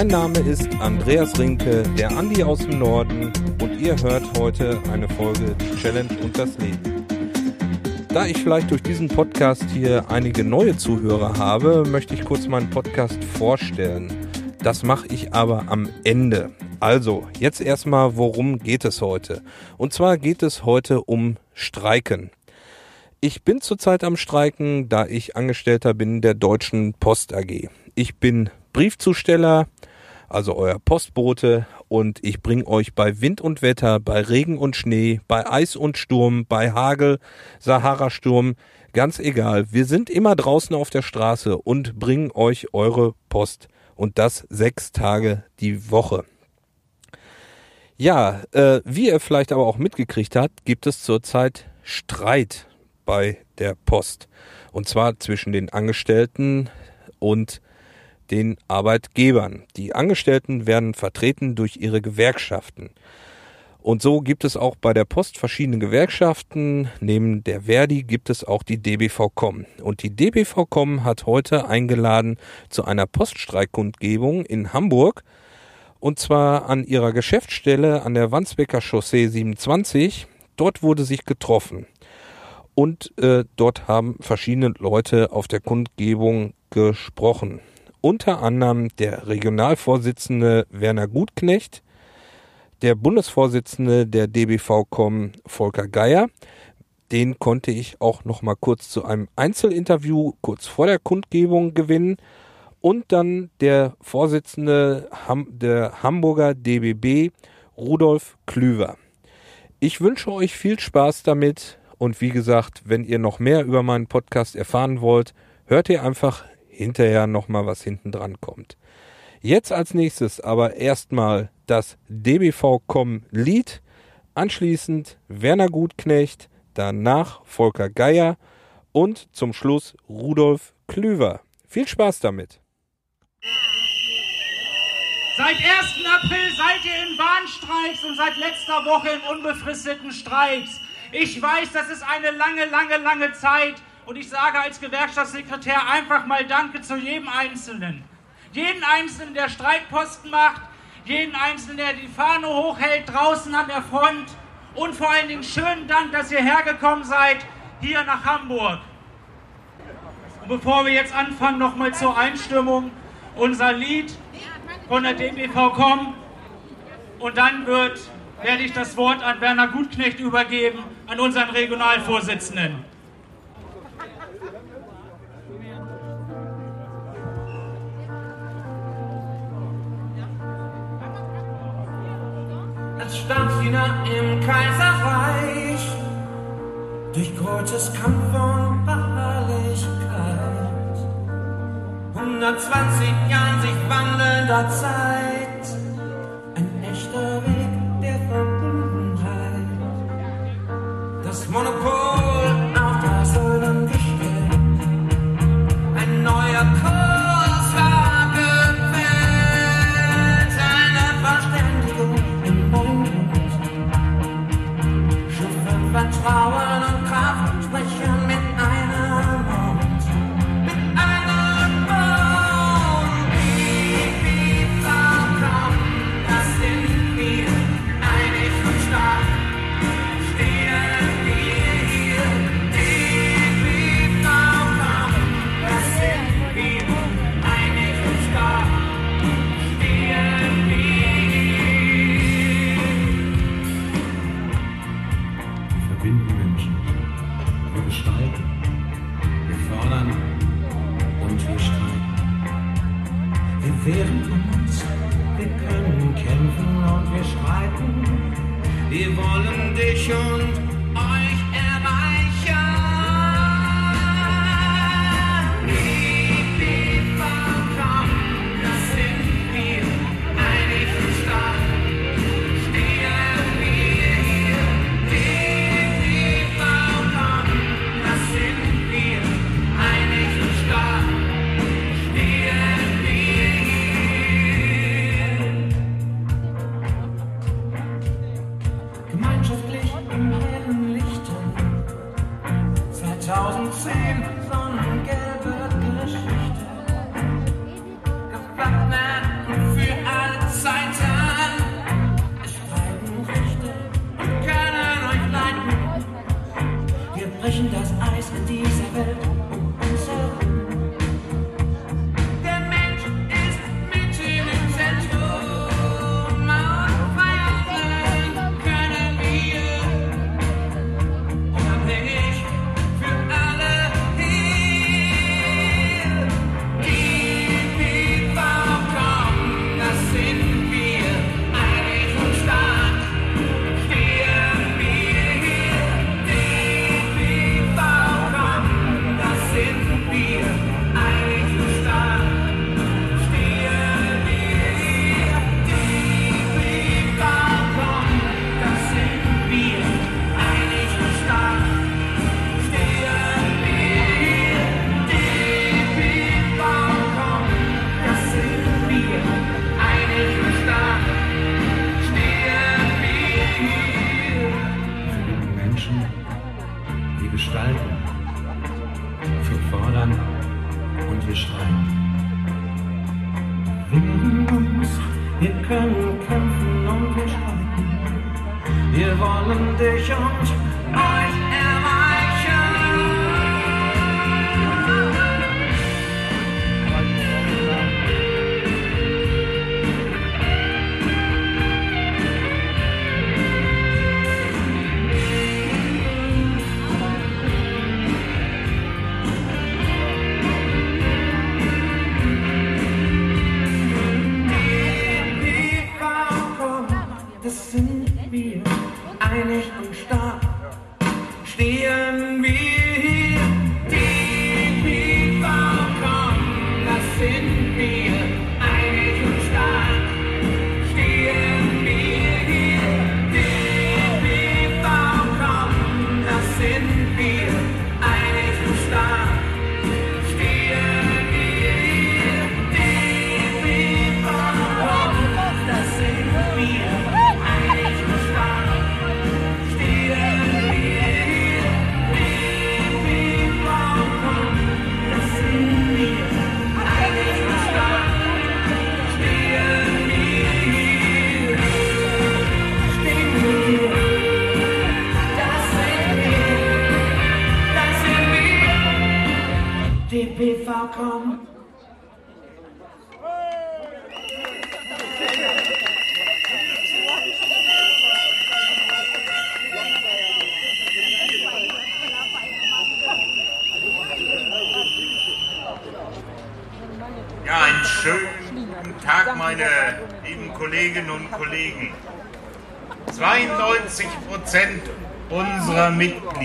Mein Name ist Andreas Rinke, der Andi aus dem Norden und ihr hört heute eine Folge Challenge und das Leben. Da ich vielleicht durch diesen Podcast hier einige neue Zuhörer habe, möchte ich kurz meinen Podcast vorstellen. Das mache ich aber am Ende. Also, jetzt erstmal, worum geht es heute? Und zwar geht es heute um Streiken. Ich bin zurzeit am Streiken, da ich Angestellter bin der Deutschen Post AG. Ich bin Briefzusteller, also euer Postbote, und ich bringe euch bei Wind und Wetter, bei Regen und Schnee, bei Eis und Sturm, bei Hagel, Sahara-Sturm, ganz egal. Wir sind immer draußen auf der Straße und bringen euch eure Post. Und das sechs Tage die Woche. Ja, äh, wie ihr vielleicht aber auch mitgekriegt habt, gibt es zurzeit Streit bei der Post. Und zwar zwischen den Angestellten und den Arbeitgebern. Die Angestellten werden vertreten durch ihre Gewerkschaften. Und so gibt es auch bei der Post verschiedene Gewerkschaften. Neben der Verdi gibt es auch die DBVCom. Und die DBVCom hat heute eingeladen zu einer Poststreikkundgebung in Hamburg. Und zwar an ihrer Geschäftsstelle an der Wandsbeker Chaussee 27. Dort wurde sich getroffen und äh, dort haben verschiedene Leute auf der Kundgebung gesprochen. Unter anderem der Regionalvorsitzende Werner Gutknecht, der Bundesvorsitzende der DBV-Com Volker Geier. Den konnte ich auch noch mal kurz zu einem Einzelinterview kurz vor der Kundgebung gewinnen. Und dann der Vorsitzende der Hamburger DBB, Rudolf Klüver. Ich wünsche euch viel Spaß damit und wie gesagt, wenn ihr noch mehr über meinen Podcast erfahren wollt, hört ihr einfach hinterher nochmal, was hinten dran kommt. Jetzt als nächstes aber erstmal das DBV.com Lied, anschließend Werner Gutknecht, danach Volker Geier und zum Schluss Rudolf Klüver. Viel Spaß damit! Seit 1. April seid ihr in Warnstreiks und seit letzter Woche in unbefristeten Streiks. Ich weiß, das ist eine lange, lange, lange Zeit und ich sage als Gewerkschaftssekretär einfach mal Danke zu jedem Einzelnen. Jeden Einzelnen, der Streikposten macht, jeden Einzelnen, der die Fahne hochhält draußen an der Front und vor allen Dingen schönen Dank, dass ihr hergekommen seid hier nach Hamburg. Und bevor wir jetzt anfangen, nochmal zur Einstimmung unser Lied von der DBV kommen und dann wird werde ich das Wort an Werner Gutknecht übergeben, an unseren Regionalvorsitzenden. Als Stammdiener im Kaiserreich, durch Gottes Kampf und Beharrlichkeit, 120 Jahren sich wandelnder Zeit, see.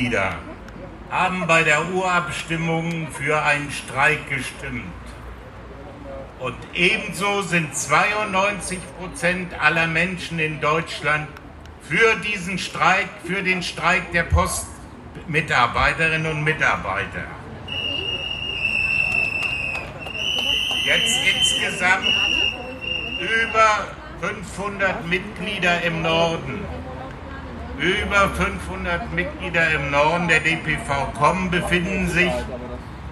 Mitglieder haben bei der Urabstimmung für einen Streik gestimmt. Und ebenso sind 92 Prozent aller Menschen in Deutschland für diesen Streik, für den Streik der Postmitarbeiterinnen und Mitarbeiter. Jetzt insgesamt über 500 Mitglieder im Norden. Über 500 Mitglieder im Norden der DPV-Com befinden sich,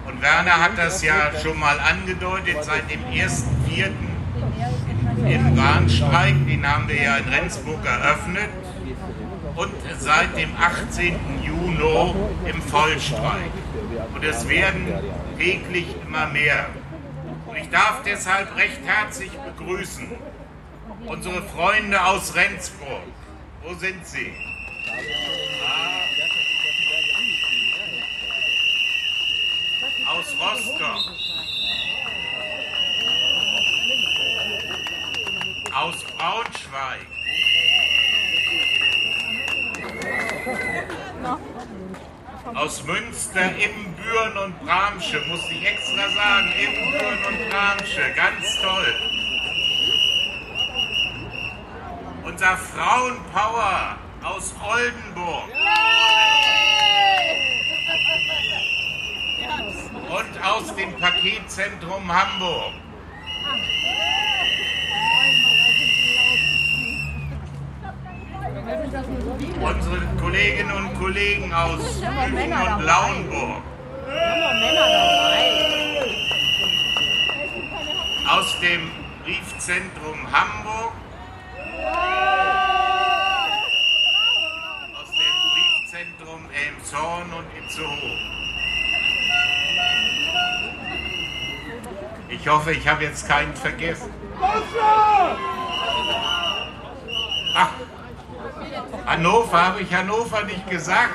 und Werner hat das ja schon mal angedeutet, seit dem 1.4. im Warnstreik, den haben wir ja in Rendsburg eröffnet, und seit dem 18. Juni im Vollstreik. Und es werden täglich immer mehr. Und ich darf deshalb recht herzlich begrüßen unsere Freunde aus Rendsburg. Wo sind sie? Aus Rostock. Aus Braunschweig. Aus Münster, Ibbenbüren und Bramsche, muss ich extra sagen, Ibbenbüren und Bramsche, ganz toll. Unser Frauenpower aus Oldenburg. Und aus dem Paketzentrum Hamburg. Unsere Kolleginnen und Kollegen aus Lügen und Lauenburg. Aus dem Briefzentrum Hamburg. Aus dem Briefzentrum Elmshorn und Itzehoe. Ich hoffe, ich habe jetzt keinen vergessen. Ach, Hannover, habe ich Hannover nicht gesagt?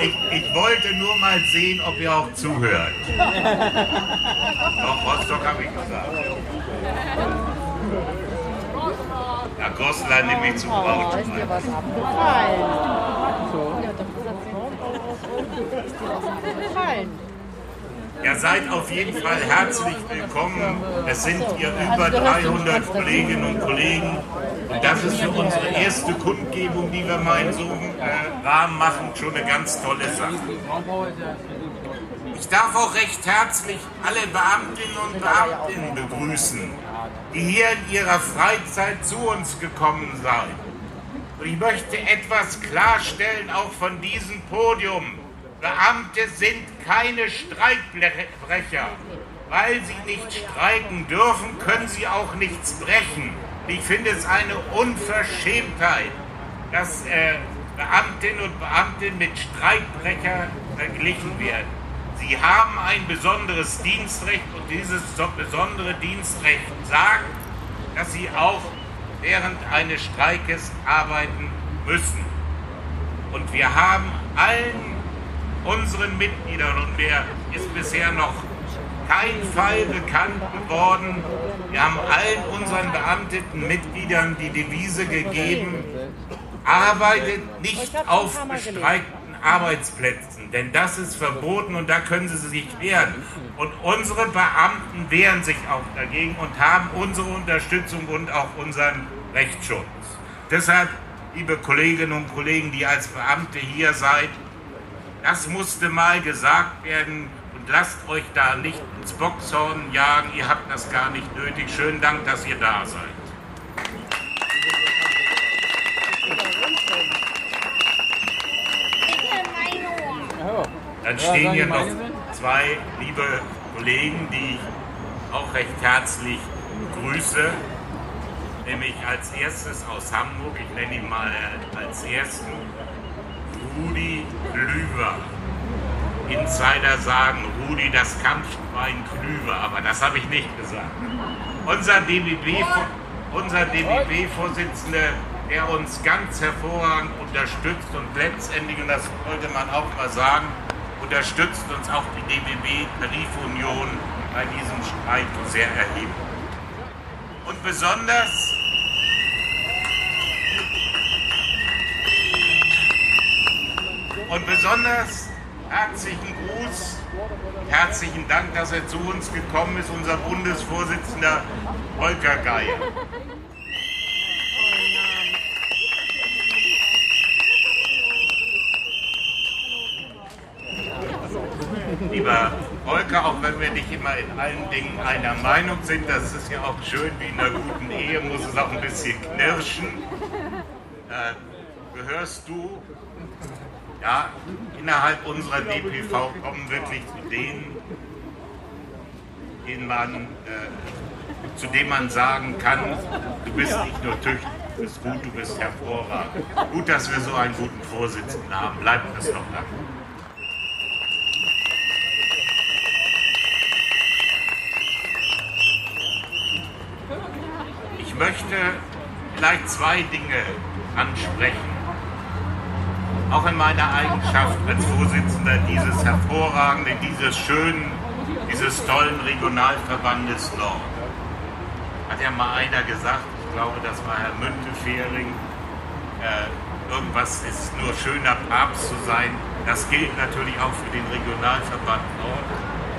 Ich, ich wollte nur mal sehen, ob ihr auch zuhört. Doch, Rostock habe ich gesagt. Ja, Goslar nehme ich zu Braunschweig. Ist dir was abgefallen? Ja, doch, ist dir was abgefallen? Ja, seid auf jeden Fall herzlich willkommen. Es sind hier über 300 Kolleginnen und Kollegen. Und das ist für unsere erste Kundgebung, die wir mal in so einem äh, Rahmen machen, schon eine ganz tolle Sache. Ich darf auch recht herzlich alle Beamtinnen und Beamten begrüßen, die hier in ihrer Freizeit zu uns gekommen seid. Und ich möchte etwas klarstellen, auch von diesem Podium. Beamte sind keine Streikbrecher. weil sie nicht streiken dürfen, können sie auch nichts brechen. Ich finde es eine Unverschämtheit, dass äh, Beamtinnen und Beamte mit Streikbrecher verglichen werden. Sie haben ein besonderes Dienstrecht und dieses besondere Dienstrecht sagt, dass sie auch während eines Streikes arbeiten müssen. Und wir haben allen unseren Mitgliedern, und mir ist bisher noch kein Fall bekannt geworden, wir haben allen unseren beamteten Mitgliedern die Devise gegeben, arbeitet nicht auf bestreikten Arbeitsplätzen, denn das ist verboten und da können sie sich wehren. Und unsere Beamten wehren sich auch dagegen und haben unsere Unterstützung und auch unseren Rechtsschutz. Deshalb, liebe Kolleginnen und Kollegen, die als Beamte hier seid, das musste mal gesagt werden und lasst euch da nicht ins Boxhorn jagen, ihr habt das gar nicht nötig. Schönen Dank, dass ihr da seid. Dann stehen hier noch zwei liebe Kollegen, die ich auch recht herzlich grüße. Nämlich als erstes aus Hamburg, ich nenne ihn mal als ersten, Rudi Klüver. Insider sagen, Rudi das Kampfschwein Klüver, aber das habe ich nicht gesagt. Unser DBB-Vorsitzender, DBB der uns ganz hervorragend unterstützt und letztendlich, und das sollte man auch mal sagen, unterstützt uns auch die DBB Tarifunion bei diesem Streik sehr erheblich. Und besonders und besonders herzlichen Gruß, herzlichen Dank, dass er zu uns gekommen ist, unser Bundesvorsitzender Volker Geier. lieber Volker, auch wenn wir nicht immer in allen Dingen einer Meinung sind, das ist ja auch schön, wie in einer guten Ehe muss es auch ein bisschen knirschen. Äh, gehörst du ja, innerhalb unserer DPV kommen wirklich zu denen, denen man, äh, zu denen man sagen kann, du bist nicht nur tüchtig, du bist gut, du bist hervorragend. Gut, dass wir so einen guten Vorsitzenden haben. Bleibt es noch lange. möchte vielleicht zwei Dinge ansprechen. Auch in meiner Eigenschaft als Vorsitzender dieses hervorragenden, dieses schönen, dieses tollen Regionalverbandes Nord. Hat ja mal einer gesagt, ich glaube, das war Herr Müntefering, äh, irgendwas ist nur schöner Papst zu sein. Das gilt natürlich auch für den Regionalverband Nord.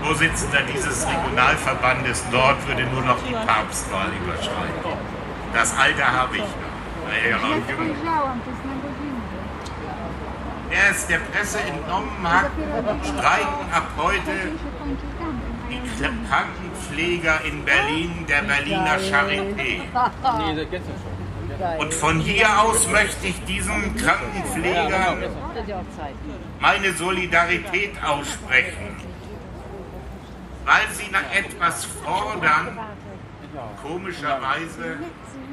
Vorsitzender dieses Regionalverbandes Nord würde nur noch die Papstwahl überschreiten. Das Alter habe ich noch. Er ist der Presse entnommen hat, streiken ab heute. Die Krankenpfleger in Berlin, der Berliner Charité. Und von hier aus möchte ich diesen Krankenpflegern meine Solidarität aussprechen, weil sie nach etwas fordern, komischerweise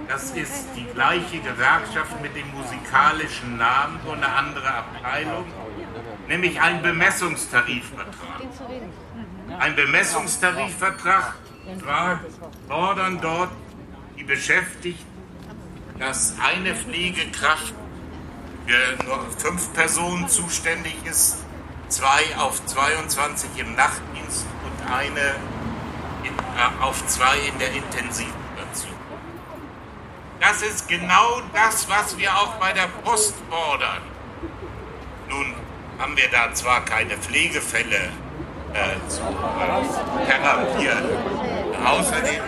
das ist die gleiche Gewerkschaft mit dem musikalischen Namen, nur eine andere Abteilung, nämlich ein Bemessungstarifvertrag. Ein Bemessungstarifvertrag war, fordern dort die Beschäftigten, dass eine Pflegekraft für nur fünf Personen zuständig ist, zwei auf 22 im Nachtdienst und eine in, äh, auf zwei in der Intensiv. Das ist genau das, was wir auch bei der Post fordern. Nun haben wir da zwar keine Pflegefälle äh, zu äh, therapieren, außerdem,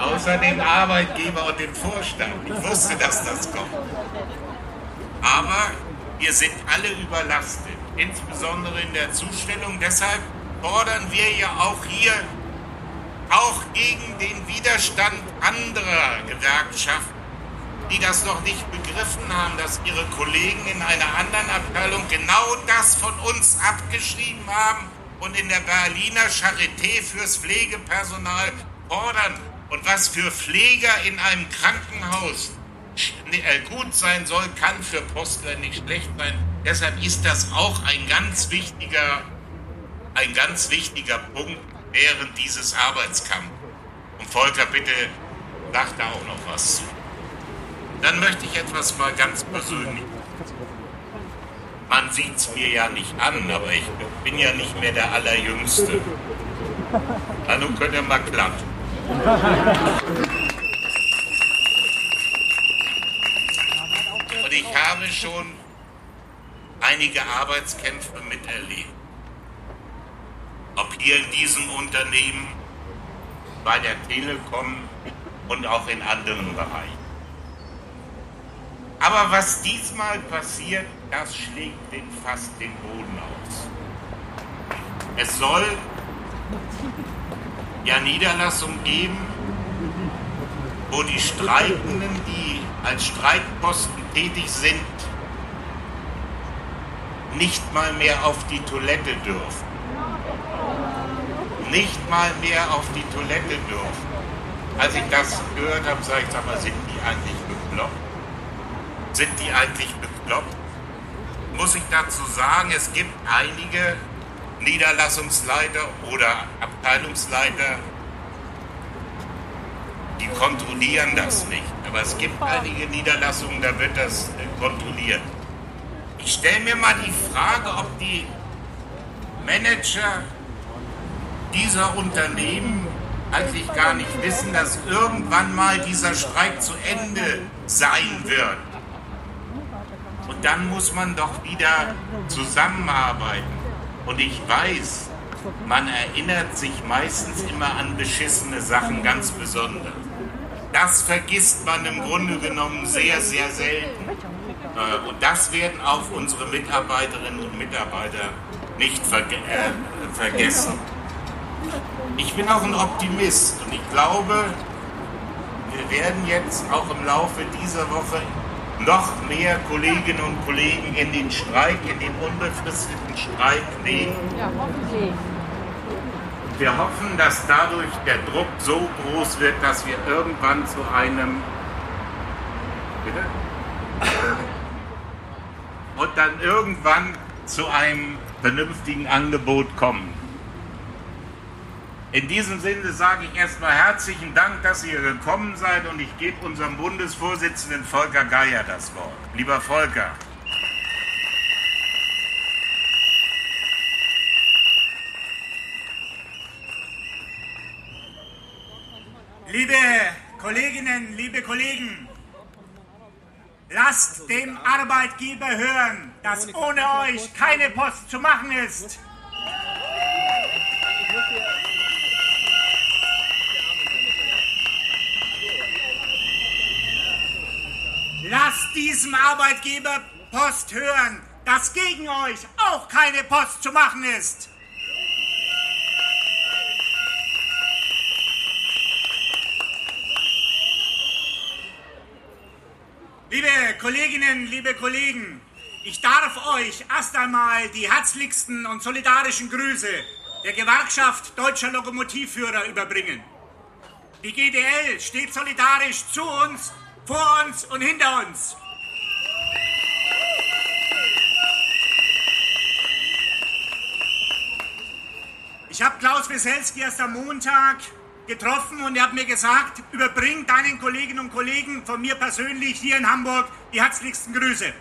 außer dem Arbeitgeber und dem Vorstand. Ich wusste, dass das kommt. Aber wir sind alle überlastet, insbesondere in der Zustellung. Deshalb fordern wir ja auch hier, auch gegen den Widerstand anderer Gewerkschaften, die das noch nicht begriffen haben, dass ihre Kollegen in einer anderen Abteilung genau das von uns abgeschrieben haben und in der Berliner Charité fürs Pflegepersonal fordern und was für Pfleger in einem Krankenhaus gut sein soll, kann für Postler nicht schlecht sein. Deshalb ist das auch ein ganz wichtiger, ein ganz wichtiger Punkt während dieses Arbeitskampfs. Und Volker, bitte sag da auch noch was zu. Dann möchte ich etwas mal ganz persönlich. Man sieht es mir ja nicht an, aber ich bin ja nicht mehr der Allerjüngste. Also könnt ihr mal klatschen. Und ich habe schon einige Arbeitskämpfe miterlebt. Ob hier in diesem Unternehmen, bei der Telekom und auch in anderen Bereichen. Aber was diesmal passiert, das schlägt den fast den Boden aus. Es soll ja Niederlassungen geben, wo die Streikenden, die als Streikposten tätig sind, nicht mal mehr auf die Toilette dürfen. Nicht mal mehr auf die Toilette dürfen. Als ich das gehört habe, sage ich, sag mal, sind die eigentlich bekloppt? Sind die eigentlich bekloppt? Muss ich dazu sagen, es gibt einige Niederlassungsleiter oder Abteilungsleiter, die kontrollieren das nicht. Aber es gibt einige Niederlassungen, da wird das äh, kontrolliert. Ich stelle mir mal die Frage, ob die Manager dieser Unternehmen eigentlich gar nicht wissen, dass irgendwann mal dieser Streik zu Ende sein wird. Und dann muss man doch wieder zusammenarbeiten. Und ich weiß, man erinnert sich meistens immer an beschissene Sachen ganz besonders. Das vergisst man im Grunde genommen sehr, sehr selten. Äh, und das werden auch unsere Mitarbeiterinnen und Mitarbeiter nicht verge äh, vergessen. Ich bin auch ein Optimist und ich glaube, wir werden jetzt auch im Laufe dieser Woche noch mehr Kolleginnen und Kollegen in den Streik, in den unbefristeten Streik nehmen. Ja, hoffentlich. Wir hoffen, dass dadurch der Druck so groß wird, dass wir irgendwann zu einem. Bitte? Und dann irgendwann zu einem vernünftigen Angebot kommen. In diesem Sinne sage ich erstmal herzlichen Dank, dass ihr gekommen seid und ich gebe unserem Bundesvorsitzenden Volker Geier das Wort. Lieber Volker. Liebe Kolleginnen, liebe Kollegen, lasst dem Arbeitgeber hören, dass ohne euch keine Post zu machen ist. Lasst diesem Arbeitgeber Post hören, dass gegen euch auch keine Post zu machen ist. Liebe Kolleginnen, liebe Kollegen, ich darf euch erst einmal die herzlichsten und solidarischen Grüße der Gewerkschaft Deutscher Lokomotivführer überbringen. Die GDL steht solidarisch zu uns vor uns und hinter uns. Ich habe Klaus Wieselski erst am Montag getroffen und er hat mir gesagt, überbring deinen Kolleginnen und Kollegen von mir persönlich hier in Hamburg die herzlichsten Grüße.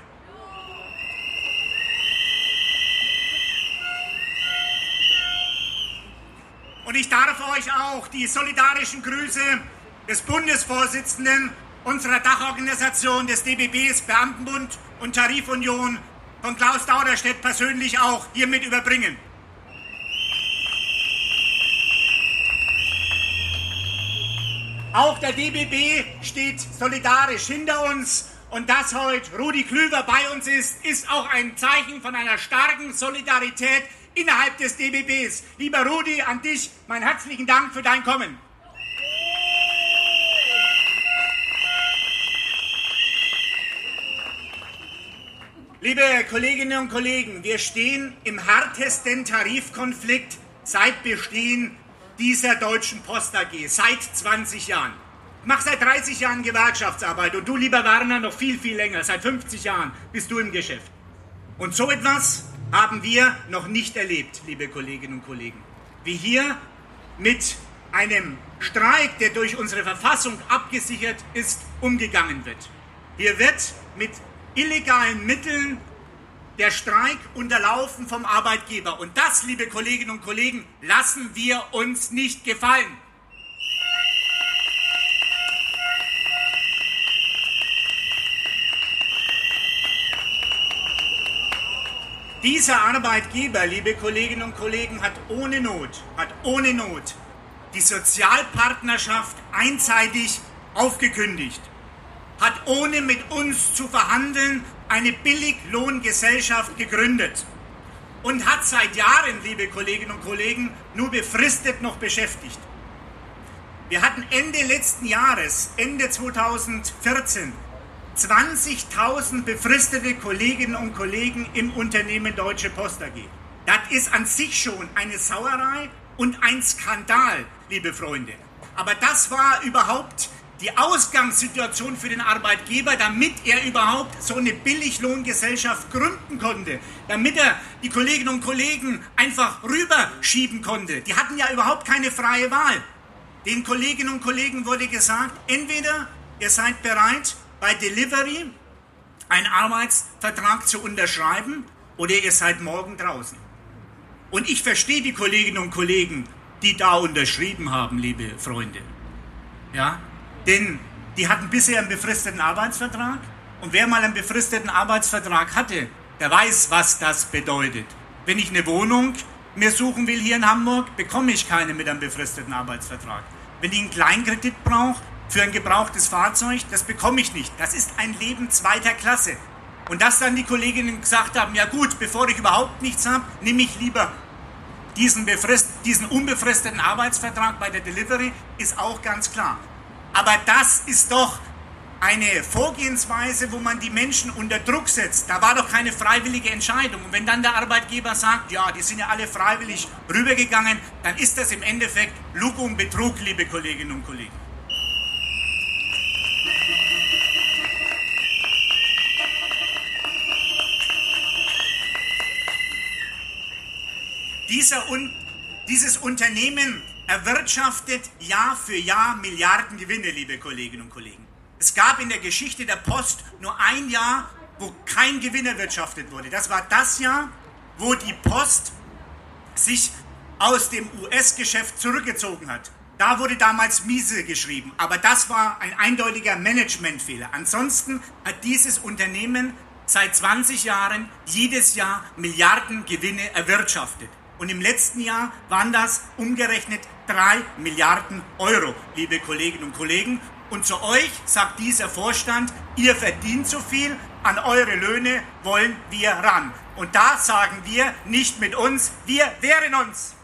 Und ich darf euch auch die solidarischen Grüße des Bundesvorsitzenden unserer Dachorganisation des DBBs Beamtenbund und Tarifunion von Klaus Dauderstedt persönlich auch hiermit überbringen. Auch der DBB steht solidarisch hinter uns und dass heute Rudi Klüver bei uns ist, ist auch ein Zeichen von einer starken Solidarität innerhalb des DBBs. Lieber Rudi, an dich meinen herzlichen Dank für dein Kommen. Liebe Kolleginnen und Kollegen, wir stehen im härtesten Tarifkonflikt seit Bestehen dieser Deutschen Post AG, seit 20 Jahren. Ich mache seit 30 Jahren Gewerkschaftsarbeit und du, lieber Werner, noch viel, viel länger. Seit 50 Jahren bist du im Geschäft. Und so etwas haben wir noch nicht erlebt, liebe Kolleginnen und Kollegen. Wie hier mit einem Streik, der durch unsere Verfassung abgesichert ist, umgegangen wird. Hier wird mit illegalen Mitteln der Streik unterlaufen vom Arbeitgeber. Und das, liebe Kolleginnen und Kollegen, lassen wir uns nicht gefallen. Dieser Arbeitgeber, liebe Kolleginnen und Kollegen, hat ohne Not, hat ohne Not die Sozialpartnerschaft einseitig aufgekündigt, hat ohne mit uns zu verhandeln eine Billiglohngesellschaft gegründet und hat seit Jahren, liebe Kolleginnen und Kollegen, nur befristet noch beschäftigt. Wir hatten Ende letzten Jahres, Ende 2014, 20.000 befristete Kolleginnen und Kollegen im Unternehmen Deutsche Post AG. Das ist an sich schon eine Sauerei und ein Skandal, liebe Freunde. Aber das war überhaupt die Ausgangssituation für den Arbeitgeber, damit er überhaupt so eine Billiglohngesellschaft gründen konnte, damit er die Kolleginnen und Kollegen einfach rüberschieben konnte. Die hatten ja überhaupt keine freie Wahl. Den Kolleginnen und Kollegen wurde gesagt, entweder ihr seid bereit, bei Delivery einen Arbeitsvertrag zu unterschreiben oder ihr seid morgen draußen. Und ich verstehe die Kolleginnen und Kollegen, die da unterschrieben haben, liebe Freunde. Ja, denn die hatten bisher einen befristeten Arbeitsvertrag. Und wer mal einen befristeten Arbeitsvertrag hatte, der weiß, was das bedeutet. Wenn ich eine Wohnung mir suchen will hier in Hamburg, bekomme ich keine mit einem befristeten Arbeitsvertrag. Wenn ich einen Kleinkredit brauche für ein gebrauchtes Fahrzeug, das bekomme ich nicht. Das ist ein Leben zweiter Klasse. Und dass dann die Kolleginnen gesagt haben, ja gut, bevor ich überhaupt nichts habe, nehme ich lieber diesen, diesen unbefristeten Arbeitsvertrag bei der Delivery, ist auch ganz klar. Aber das ist doch eine Vorgehensweise, wo man die Menschen unter Druck setzt. Da war doch keine freiwillige Entscheidung. Und wenn dann der Arbeitgeber sagt, ja, die sind ja alle freiwillig rübergegangen, dann ist das im Endeffekt Lug und Betrug, liebe Kolleginnen und Kollegen. Dieser Un dieses Unternehmen erwirtschaftet Jahr für Jahr Milliarden Gewinne, liebe Kolleginnen und Kollegen. Es gab in der Geschichte der Post nur ein Jahr, wo kein Gewinn erwirtschaftet wurde. Das war das Jahr, wo die Post sich aus dem US-Geschäft zurückgezogen hat. Da wurde damals miese geschrieben, aber das war ein eindeutiger Managementfehler. Ansonsten hat dieses Unternehmen seit 20 Jahren jedes Jahr Milliarden Gewinne erwirtschaftet. Und im letzten Jahr waren das umgerechnet 3 Milliarden Euro, liebe Kolleginnen und Kollegen. Und zu euch sagt dieser Vorstand, ihr verdient zu viel, an eure Löhne wollen wir ran. Und da sagen wir nicht mit uns, wir wehren uns.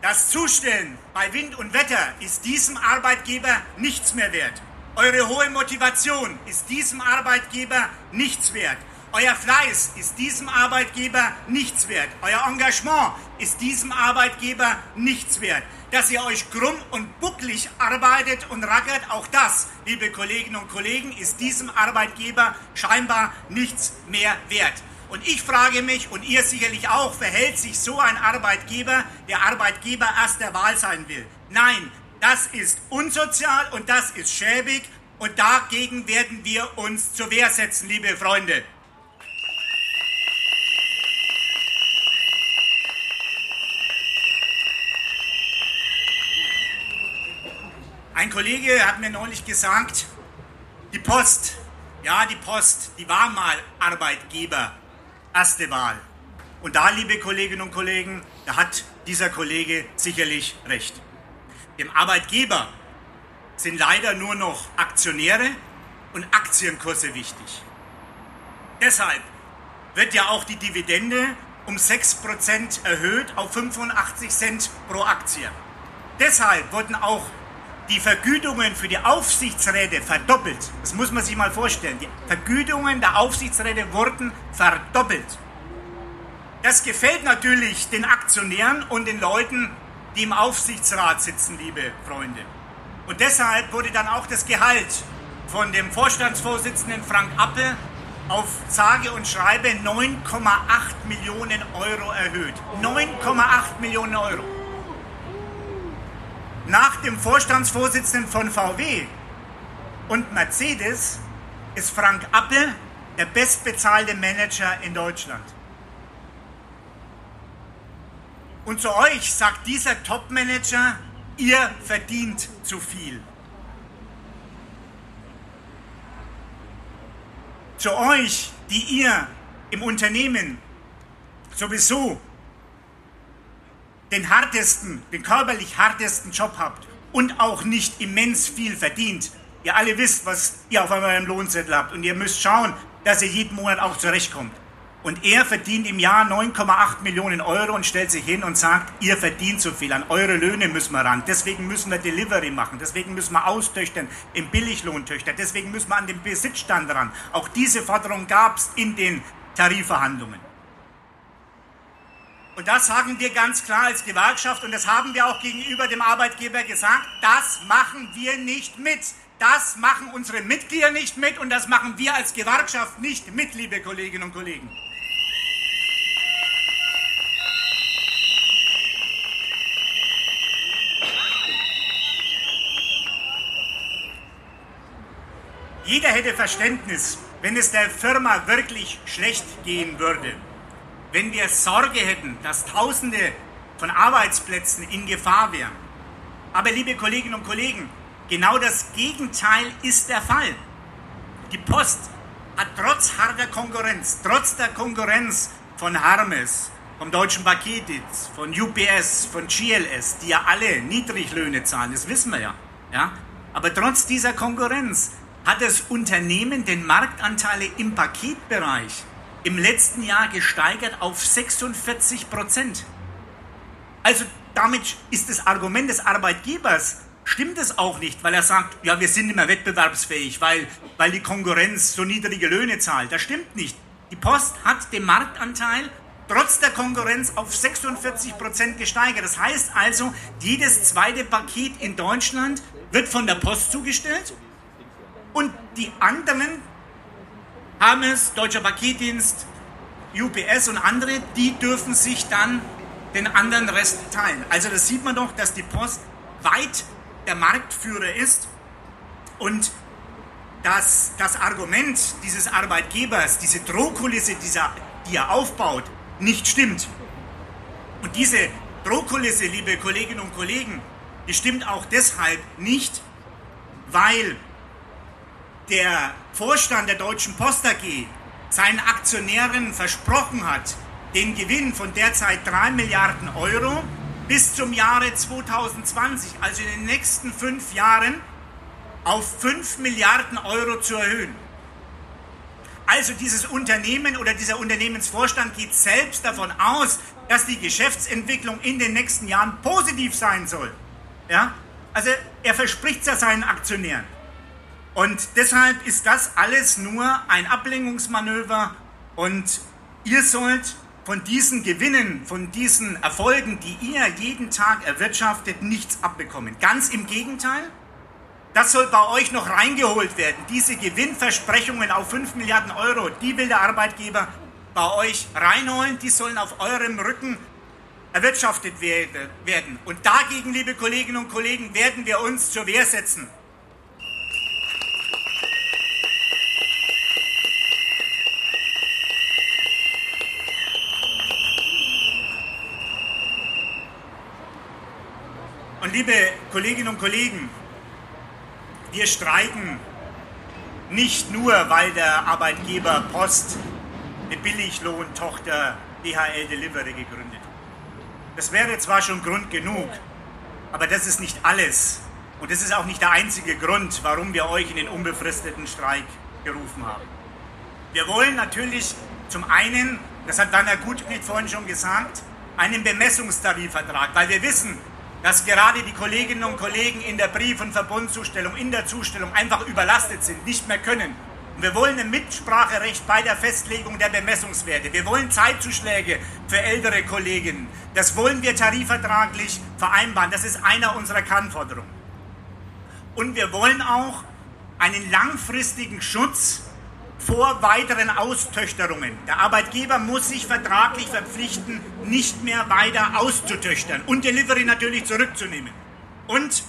Das Zustellen bei Wind und Wetter ist diesem Arbeitgeber nichts mehr wert. Eure hohe Motivation ist diesem Arbeitgeber nichts wert. Euer Fleiß ist diesem Arbeitgeber nichts wert. Euer Engagement ist diesem Arbeitgeber nichts wert. Dass ihr euch krumm und bucklig arbeitet und rackert, auch das, liebe Kolleginnen und Kollegen, ist diesem Arbeitgeber scheinbar nichts mehr wert. Und ich frage mich, und ihr sicherlich auch, verhält sich so ein Arbeitgeber, der Arbeitgeber erster Wahl sein will? Nein, das ist unsozial und das ist schäbig und dagegen werden wir uns zur Wehr setzen, liebe Freunde. Ein Kollege hat mir neulich gesagt, die Post, ja, die Post, die war mal Arbeitgeber erste Wahl. Und da, liebe Kolleginnen und Kollegen, da hat dieser Kollege sicherlich recht. Dem Arbeitgeber sind leider nur noch Aktionäre und Aktienkurse wichtig. Deshalb wird ja auch die Dividende um 6% erhöht auf 85 Cent pro Aktie. Deshalb wurden auch die Vergütungen für die Aufsichtsräte verdoppelt. Das muss man sich mal vorstellen. Die Vergütungen der Aufsichtsräte wurden verdoppelt. Das gefällt natürlich den Aktionären und den Leuten, die im Aufsichtsrat sitzen, liebe Freunde. Und deshalb wurde dann auch das Gehalt von dem Vorstandsvorsitzenden Frank Appel auf sage und schreibe 9,8 Millionen Euro erhöht. 9,8 Millionen Euro. Nach dem Vorstandsvorsitzenden von VW und Mercedes ist Frank Appel der bestbezahlte Manager in Deutschland. Und zu euch sagt dieser Topmanager, ihr verdient zu viel. Zu euch, die ihr im Unternehmen sowieso den härtesten, den körperlich härtesten Job habt und auch nicht immens viel verdient. Ihr alle wisst, was ihr auf eurem Lohnzettel habt und ihr müsst schauen, dass ihr jeden Monat auch zurechtkommt. Und er verdient im Jahr 9,8 Millionen Euro und stellt sich hin und sagt, ihr verdient zu viel, an eure Löhne müssen wir ran, deswegen müssen wir Delivery machen, deswegen müssen wir austöchtern im Billiglohntöchter, deswegen müssen wir an den Besitzstand ran. Auch diese Forderung gab es in den Tarifverhandlungen. Und das sagen wir ganz klar als Gewerkschaft und das haben wir auch gegenüber dem Arbeitgeber gesagt, das machen wir nicht mit. Das machen unsere Mitglieder nicht mit und das machen wir als Gewerkschaft nicht mit, liebe Kolleginnen und Kollegen. Jeder hätte Verständnis, wenn es der Firma wirklich schlecht gehen würde. Wenn wir Sorge hätten, dass Tausende von Arbeitsplätzen in Gefahr wären. Aber liebe Kolleginnen und Kollegen, genau das Gegenteil ist der Fall. Die Post hat trotz harter Konkurrenz, trotz der Konkurrenz von Hermes, vom Deutschen Paketdienst, von UPS, von GLS, die ja alle Niedriglöhne zahlen, das wissen wir ja. ja? Aber trotz dieser Konkurrenz hat das Unternehmen den Marktanteile im Paketbereich im letzten Jahr gesteigert auf 46 Prozent. Also damit ist das Argument des Arbeitgebers, stimmt es auch nicht, weil er sagt, ja, wir sind nicht mehr wettbewerbsfähig, weil, weil die Konkurrenz so niedrige Löhne zahlt. Das stimmt nicht. Die Post hat den Marktanteil trotz der Konkurrenz auf 46 Prozent gesteigert. Das heißt also, jedes zweite Paket in Deutschland wird von der Post zugestellt und die anderen, Hermes, Deutscher Paketdienst, UPS und andere, die dürfen sich dann den anderen Rest teilen. Also das sieht man doch, dass die Post weit der Marktführer ist und dass das Argument dieses Arbeitgebers, diese Drohkulisse, die er aufbaut, nicht stimmt. Und diese Drohkulisse, liebe Kolleginnen und Kollegen, die stimmt auch deshalb nicht, weil der Vorstand der Deutschen Post AG seinen Aktionären versprochen hat, den Gewinn von derzeit 3 Milliarden Euro bis zum Jahre 2020, also in den nächsten fünf Jahren, auf 5 Milliarden Euro zu erhöhen. Also dieses Unternehmen oder dieser Unternehmensvorstand geht selbst davon aus, dass die Geschäftsentwicklung in den nächsten Jahren positiv sein soll. Ja? Also er verspricht es ja seinen Aktionären. Und deshalb ist das alles nur ein Ablenkungsmanöver und ihr sollt von diesen Gewinnen, von diesen Erfolgen, die ihr jeden Tag erwirtschaftet, nichts abbekommen. Ganz im Gegenteil, das soll bei euch noch reingeholt werden. Diese Gewinnversprechungen auf 5 Milliarden Euro, die will der Arbeitgeber bei euch reinholen, die sollen auf eurem Rücken erwirtschaftet werden. Und dagegen, liebe Kolleginnen und Kollegen, werden wir uns zur Wehr setzen. Liebe Kolleginnen und Kollegen, wir streiken nicht nur, weil der Arbeitgeber Post eine Billiglohntochter DHL Delivery gegründet hat. Das wäre zwar schon Grund genug, aber das ist nicht alles. Und das ist auch nicht der einzige Grund, warum wir euch in den unbefristeten Streik gerufen haben. Wir wollen natürlich zum einen das hat Werner Gutknecht vorhin schon gesagt, einen Bemessungstarifvertrag, weil wir wissen, dass gerade die Kolleginnen und Kollegen in der Brief- und Verbundzustellung, in der Zustellung einfach überlastet sind, nicht mehr können. Und wir wollen ein Mitspracherecht bei der Festlegung der Bemessungswerte. Wir wollen Zeitzuschläge für ältere Kolleginnen. Das wollen wir tarifvertraglich vereinbaren. Das ist einer unserer Kernforderungen. Und wir wollen auch einen langfristigen Schutz vor weiteren Austöchterungen. Der Arbeitgeber muss sich vertraglich verpflichten, nicht mehr weiter auszutöchtern und Delivery natürlich zurückzunehmen. Und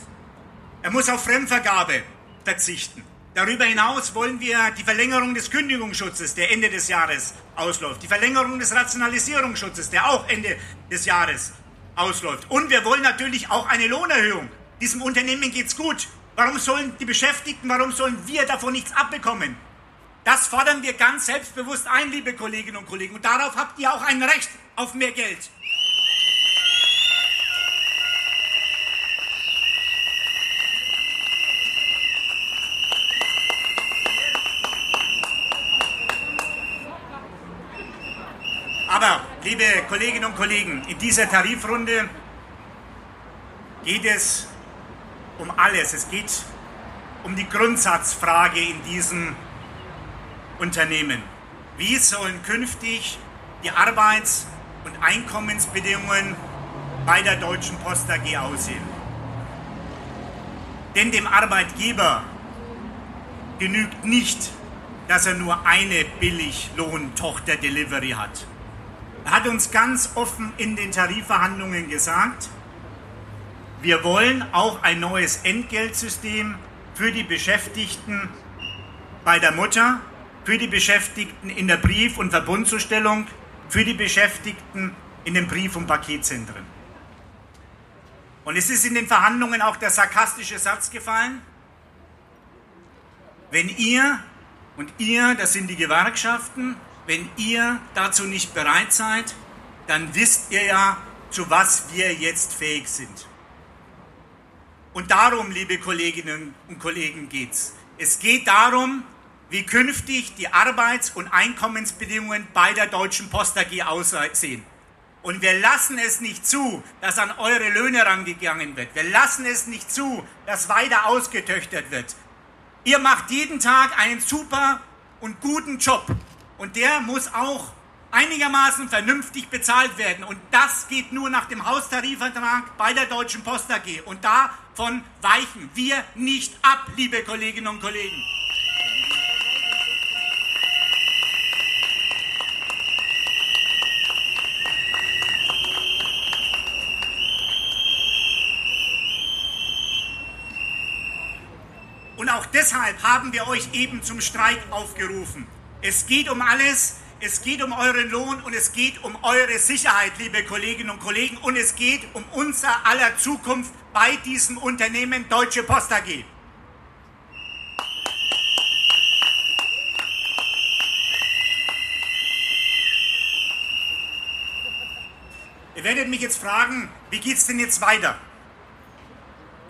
er muss auf Fremdvergabe verzichten. Darüber hinaus wollen wir die Verlängerung des Kündigungsschutzes, der Ende des Jahres ausläuft, die Verlängerung des Rationalisierungsschutzes, der auch Ende des Jahres ausläuft. Und wir wollen natürlich auch eine Lohnerhöhung. Diesem Unternehmen geht's gut. Warum sollen die Beschäftigten, warum sollen wir davon nichts abbekommen? Das fordern wir ganz selbstbewusst ein, liebe Kolleginnen und Kollegen. Und darauf habt ihr auch ein Recht auf mehr Geld. Aber, liebe Kolleginnen und Kollegen, in dieser Tarifrunde geht es um alles. Es geht um die Grundsatzfrage in diesem Unternehmen. Wie sollen künftig die Arbeits- und Einkommensbedingungen bei der Deutschen Post AG aussehen? Denn dem Arbeitgeber genügt nicht, dass er nur eine Billiglohn-Tochter-Delivery hat. Er hat uns ganz offen in den Tarifverhandlungen gesagt, wir wollen auch ein neues Entgeltsystem für die Beschäftigten bei der Mutter, für die Beschäftigten in der Brief- und Verbundzustellung, für die Beschäftigten in den Brief- und Paketzentren. Und es ist in den Verhandlungen auch der sarkastische Satz gefallen, wenn ihr, und ihr, das sind die Gewerkschaften, wenn ihr dazu nicht bereit seid, dann wisst ihr ja, zu was wir jetzt fähig sind. Und darum, liebe Kolleginnen und Kollegen, geht es. Es geht darum, wie künftig die Arbeits- und Einkommensbedingungen bei der Deutschen Post AG aussehen. Und wir lassen es nicht zu, dass an eure Löhne rangegangen wird. Wir lassen es nicht zu, dass weiter ausgetöchtert wird. Ihr macht jeden Tag einen super und guten Job. Und der muss auch einigermaßen vernünftig bezahlt werden. Und das geht nur nach dem Haustarifvertrag bei der Deutschen Post AG. Und davon weichen wir nicht ab, liebe Kolleginnen und Kollegen. Und auch deshalb haben wir euch eben zum Streik aufgerufen. Es geht um alles, es geht um euren Lohn und es geht um eure Sicherheit, liebe Kolleginnen und Kollegen, und es geht um unser aller Zukunft bei diesem Unternehmen Deutsche Post AG. Ihr werdet mich jetzt fragen, wie geht es denn jetzt weiter?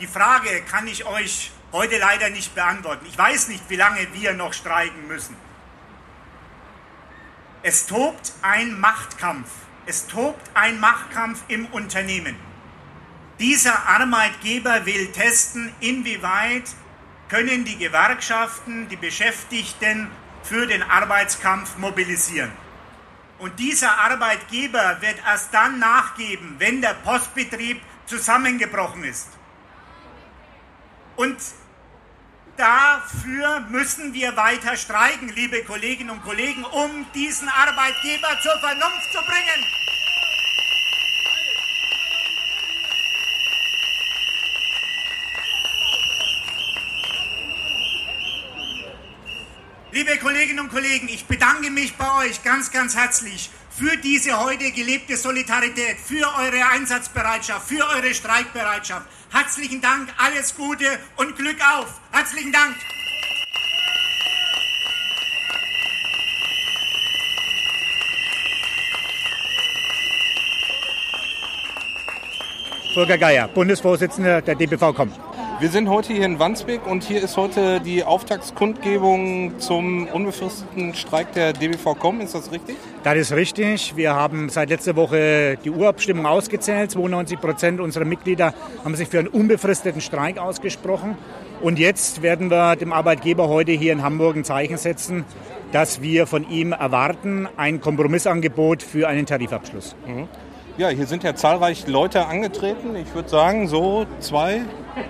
Die Frage kann ich euch heute leider nicht beantworten. Ich weiß nicht, wie lange wir noch streiken müssen. Es tobt ein Machtkampf. Es tobt ein Machtkampf im Unternehmen. Dieser Arbeitgeber will testen, inwieweit können die Gewerkschaften die Beschäftigten für den Arbeitskampf mobilisieren. Und dieser Arbeitgeber wird erst dann nachgeben, wenn der Postbetrieb zusammengebrochen ist. Und dafür müssen wir weiter streiken, liebe Kolleginnen und Kollegen, um diesen Arbeitgeber zur Vernunft zu bringen. Liebe Kolleginnen und Kollegen, ich bedanke mich bei euch ganz, ganz herzlich für diese heute gelebte Solidarität, für eure Einsatzbereitschaft, für eure Streikbereitschaft. Herzlichen Dank, alles Gute und Glück auf. Herzlichen Dank. Volker Geier, Bundesvorsitzender der DBV kommt. Wir sind heute hier in Wandsbek und hier ist heute die Auftaktskundgebung zum unbefristeten Streik der DBV.com. Ist das richtig? Das ist richtig. Wir haben seit letzter Woche die Urabstimmung ausgezählt. 92 Prozent unserer Mitglieder haben sich für einen unbefristeten Streik ausgesprochen. Und jetzt werden wir dem Arbeitgeber heute hier in Hamburg ein Zeichen setzen, dass wir von ihm erwarten ein Kompromissangebot für einen Tarifabschluss. Mhm. Ja, hier sind ja zahlreich Leute angetreten. Ich würde sagen, so zwei,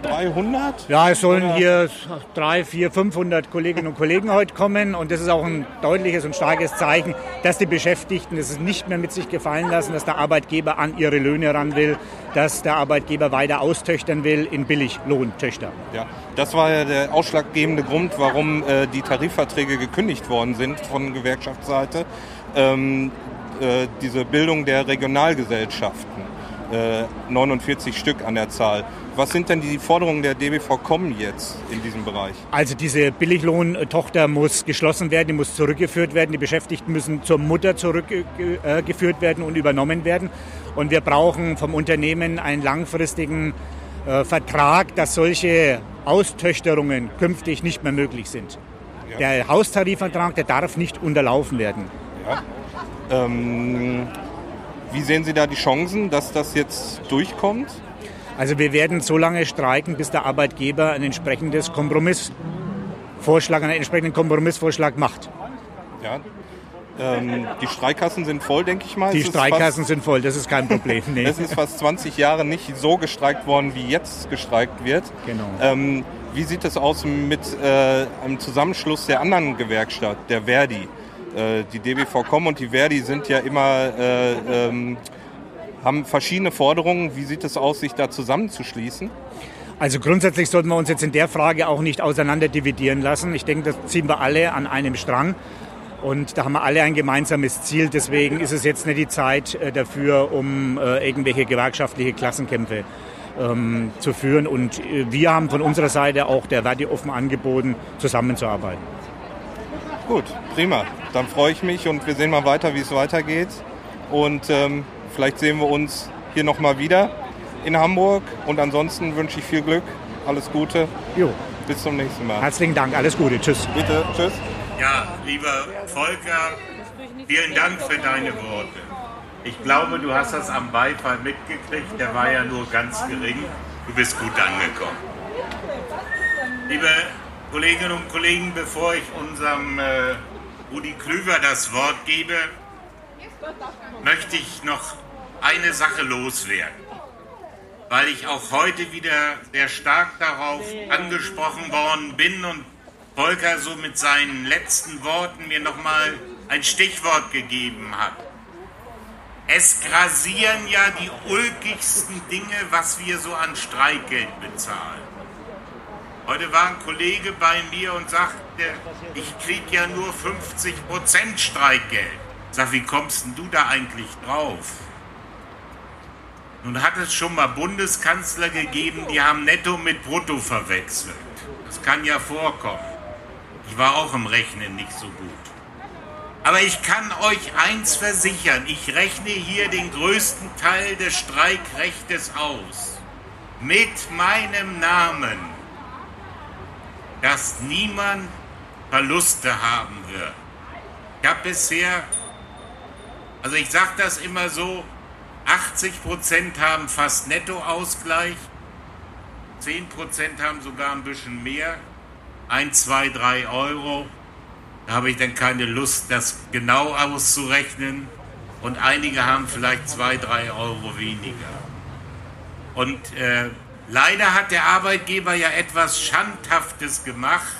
300? Ja, es sollen Oder? hier 3, 4, 500 Kolleginnen und Kollegen heute kommen. Und das ist auch ein deutliches und starkes Zeichen, dass die Beschäftigten es nicht mehr mit sich gefallen lassen, dass der Arbeitgeber an ihre Löhne ran will, dass der Arbeitgeber weiter austöchtern will in Billiglohntöchter. Ja, das war ja der ausschlaggebende Grund, warum äh, die Tarifverträge gekündigt worden sind von Gewerkschaftsseite. Ähm, äh, diese Bildung der Regionalgesellschaften, äh, 49 Stück an der Zahl. Was sind denn die Forderungen der DBV-Com jetzt in diesem Bereich? Also diese Billiglohntochter muss geschlossen werden, die muss zurückgeführt werden, die Beschäftigten müssen zur Mutter zurückgeführt werden und übernommen werden. Und wir brauchen vom Unternehmen einen langfristigen äh, Vertrag, dass solche Austöchterungen künftig nicht mehr möglich sind. Ja. Der Haustarifvertrag, der darf nicht unterlaufen werden. Ja. Ähm, wie sehen Sie da die Chancen, dass das jetzt durchkommt? Also wir werden so lange streiken, bis der Arbeitgeber ein entsprechendes Kompromissvorschlag, einen entsprechenden Kompromissvorschlag macht. Ja. Ähm, die Streikkassen sind voll, denke ich mal. Die Streikkassen sind voll, das ist kein Problem. Nee. es ist fast 20 Jahre nicht so gestreikt worden, wie jetzt gestreikt wird. Genau. Ähm, wie sieht es aus mit äh, einem Zusammenschluss der anderen Gewerkschaft, der Verdi? Äh, die DBV.com und die Verdi sind ja immer, äh, ähm, haben verschiedene Forderungen. Wie sieht es aus, sich da zusammenzuschließen? Also grundsätzlich sollten wir uns jetzt in der Frage auch nicht auseinander dividieren lassen. Ich denke, das ziehen wir alle an einem Strang. Und da haben wir alle ein gemeinsames Ziel. Deswegen ist es jetzt nicht die Zeit äh, dafür, um äh, irgendwelche gewerkschaftliche Klassenkämpfe ähm, zu führen. Und wir haben von unserer Seite auch der Verdi offen angeboten, zusammenzuarbeiten. Gut, prima. Dann freue ich mich und wir sehen mal weiter, wie es weitergeht. Und ähm, vielleicht sehen wir uns hier nochmal wieder in Hamburg. Und ansonsten wünsche ich viel Glück, alles Gute. Jo. Bis zum nächsten Mal. Herzlichen Dank, alles Gute. Tschüss. Bitte, tschüss. Ja, lieber Volker, vielen Dank für deine Worte. Ich glaube, du hast das am Beifall mitgekriegt. Der war ja nur ganz gering. Du bist gut angekommen. Liebe Kolleginnen und Kollegen, bevor ich unserem äh, Rudi Klüver das Wort gebe, möchte ich noch eine Sache loswerden, weil ich auch heute wieder sehr stark darauf angesprochen worden bin und Volker so mit seinen letzten Worten mir nochmal ein Stichwort gegeben hat. Es grasieren ja die ulkigsten Dinge, was wir so an Streikgeld bezahlen. Heute war ein Kollege bei mir und sagte, ich kriege ja nur 50% Streikgeld. Sag, wie kommst denn du da eigentlich drauf? Nun hat es schon mal Bundeskanzler gegeben, die haben Netto mit Brutto verwechselt. Das kann ja vorkommen. Ich war auch im Rechnen nicht so gut. Aber ich kann euch eins versichern, ich rechne hier den größten Teil des Streikrechtes aus. Mit meinem Namen dass niemand Verluste haben wird. Ich habe bisher, also ich sage das immer so, 80 Prozent haben fast Nettoausgleich, 10 Prozent haben sogar ein bisschen mehr, 1, 2, 3 Euro. Da habe ich dann keine Lust, das genau auszurechnen. Und einige haben vielleicht 2, 3 Euro weniger. Und äh, Leider hat der Arbeitgeber ja etwas Schandhaftes gemacht.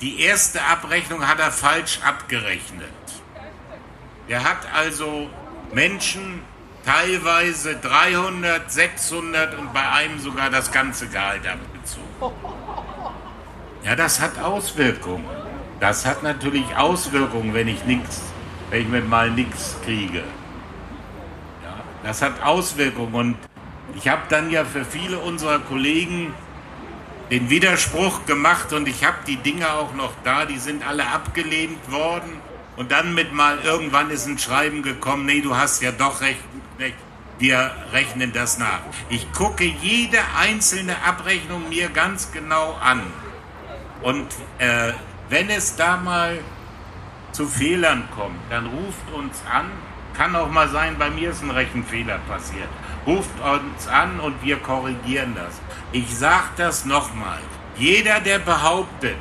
Die erste Abrechnung hat er falsch abgerechnet. Er hat also Menschen teilweise 300, 600 und bei einem sogar das ganze Gehalt abgezogen. Ja, das hat Auswirkungen. Das hat natürlich Auswirkungen, wenn ich nichts, wenn ich mir mal nichts kriege. Ja, das hat Auswirkungen und ich habe dann ja für viele unserer Kollegen den Widerspruch gemacht und ich habe die Dinge auch noch da, die sind alle abgelehnt worden. Und dann mit mal irgendwann ist ein Schreiben gekommen, nee, du hast ja doch recht, recht Wir rechnen das nach. Ich gucke jede einzelne Abrechnung mir ganz genau an. Und äh, wenn es da mal zu Fehlern kommt, dann ruft uns an. Kann auch mal sein, bei mir ist ein Rechenfehler passiert. Ruft uns an und wir korrigieren das. Ich sage das nochmal. Jeder, der behauptet,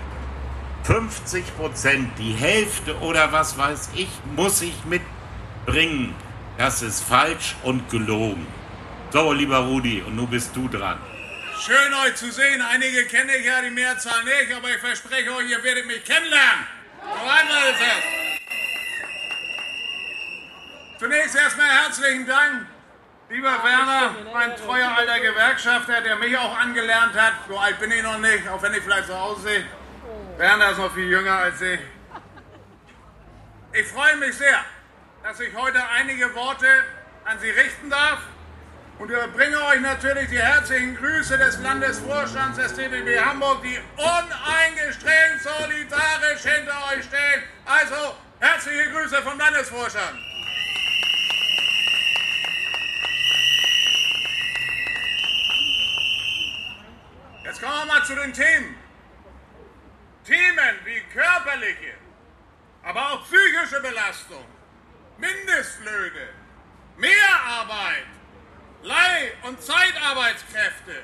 50 Prozent, die Hälfte oder was weiß ich, muss ich mitbringen, das ist falsch und gelogen. So, lieber Rudi, und nun bist du dran. Schön euch zu sehen. Einige kenne ich ja, die Mehrzahl nicht, aber ich verspreche euch, ihr werdet mich kennenlernen. So einmal ist es. Zunächst erstmal herzlichen Dank, lieber Werner, mein treuer alter Gewerkschafter, der mich auch angelernt hat. So alt bin ich noch nicht, auch wenn ich vielleicht so aussehe. Werner ist noch viel jünger als ich. Ich freue mich sehr, dass ich heute einige Worte an Sie richten darf und überbringe euch natürlich die herzlichen Grüße des Landesvorstands des DBB Hamburg, die uneingestrengt solidarisch hinter euch stehen. Also herzliche Grüße vom Landesvorstand. Jetzt kommen wir mal zu den Themen. Themen wie körperliche, aber auch psychische Belastung, Mindestlöhne, Mehrarbeit, Leih- und Zeitarbeitskräfte,